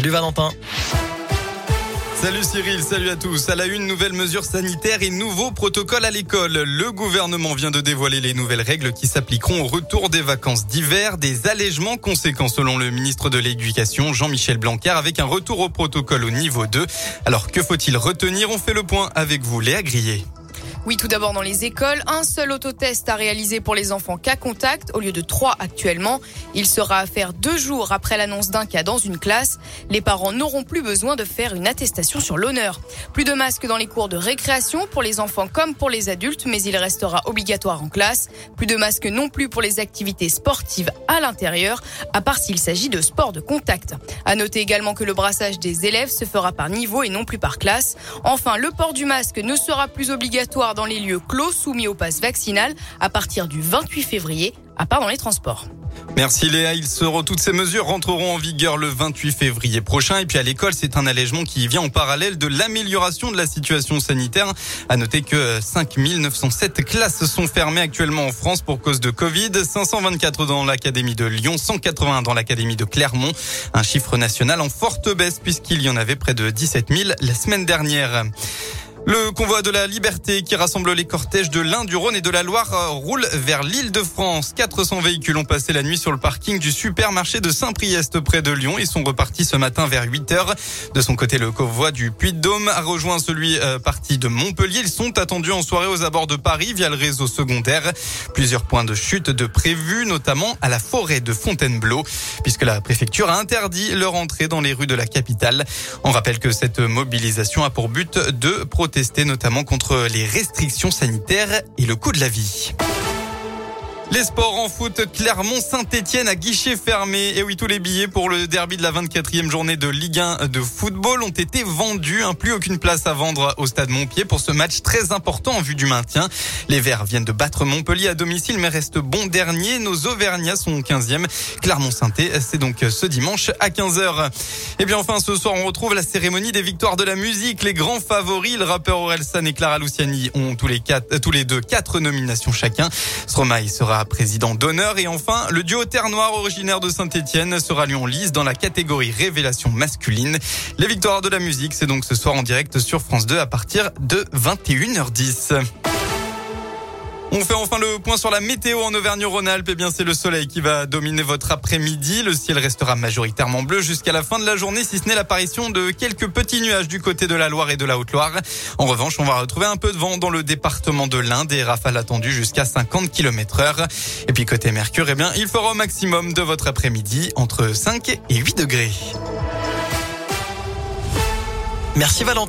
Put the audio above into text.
Salut Valentin. Salut Cyril, salut à tous. À la une, nouvelle mesure sanitaire et nouveau protocole à l'école. Le gouvernement vient de dévoiler les nouvelles règles qui s'appliqueront au retour des vacances d'hiver. Des allègements conséquents selon le ministre de l'Éducation, Jean-Michel Blanquer, avec un retour au protocole au niveau 2. Alors que faut-il retenir? On fait le point avec vous, Léa Grillet. Oui, tout d'abord dans les écoles, un seul autotest à réaliser pour les enfants cas contact au lieu de trois actuellement. Il sera à faire deux jours après l'annonce d'un cas dans une classe. Les parents n'auront plus besoin de faire une attestation sur l'honneur. Plus de masques dans les cours de récréation pour les enfants comme pour les adultes, mais il restera obligatoire en classe. Plus de masques non plus pour les activités sportives à l'intérieur, à part s'il s'agit de sport de contact. À noter également que le brassage des élèves se fera par niveau et non plus par classe. Enfin, le port du masque ne sera plus obligatoire dans les lieux clos soumis au pass vaccinal à partir du 28 février, à part dans les transports. Merci Léa. Ils seront, toutes ces mesures rentreront en vigueur le 28 février prochain. Et puis à l'école, c'est un allègement qui vient en parallèle de l'amélioration de la situation sanitaire. À noter que 5907 classes sont fermées actuellement en France pour cause de Covid. 524 dans l'académie de Lyon, 180 dans l'académie de Clermont. Un chiffre national en forte baisse puisqu'il y en avait près de 17 000 la semaine dernière. Le convoi de la liberté qui rassemble les cortèges de l'Ain, du Rhône et de la Loire euh, roule vers l'île de France. 400 véhicules ont passé la nuit sur le parking du supermarché de Saint-Priest près de Lyon. Ils sont repartis ce matin vers 8 heures. De son côté, le convoi du Puy-de-Dôme a rejoint celui euh, parti de Montpellier. Ils sont attendus en soirée aux abords de Paris via le réseau secondaire. Plusieurs points de chute de prévus, notamment à la forêt de Fontainebleau, puisque la préfecture a interdit leur entrée dans les rues de la capitale. On rappelle que cette mobilisation a pour but de protéger protester notamment contre les restrictions sanitaires et le coût de la vie. Les sports en foot, Clermont-Saint-Etienne à guichet fermé. Et oui, tous les billets pour le derby de la 24e journée de Ligue 1 de football ont été vendus. Hein. Plus aucune place à vendre au stade Montpied pour ce match très important en vue du maintien. Les Verts viennent de battre Montpellier à domicile mais restent bons derniers. Nos Auvergnats sont 15e. Clermont-Saint, c'est donc ce dimanche à 15h. Et bien enfin, ce soir, on retrouve la cérémonie des victoires de la musique. Les grands favoris, le rappeur Orelsan et Clara Luciani ont tous les quatre, tous les deux quatre nominations chacun. Président d'honneur. Et enfin, le duo Terre Noire originaire de Saint-Etienne sera lui en lice dans la catégorie révélation masculine. Les victoires de la musique, c'est donc ce soir en direct sur France 2 à partir de 21h10. On fait enfin le point sur la météo en Auvergne-Rhône-Alpes. Eh bien, c'est le soleil qui va dominer votre après-midi. Le ciel restera majoritairement bleu jusqu'à la fin de la journée, si ce n'est l'apparition de quelques petits nuages du côté de la Loire et de la Haute-Loire. En revanche, on va retrouver un peu de vent dans le département de l'Inde et rafales attendues jusqu'à 50 km heure. Et puis, côté Mercure, eh bien, il fera au maximum de votre après-midi entre 5 et 8 degrés. Merci Valentin.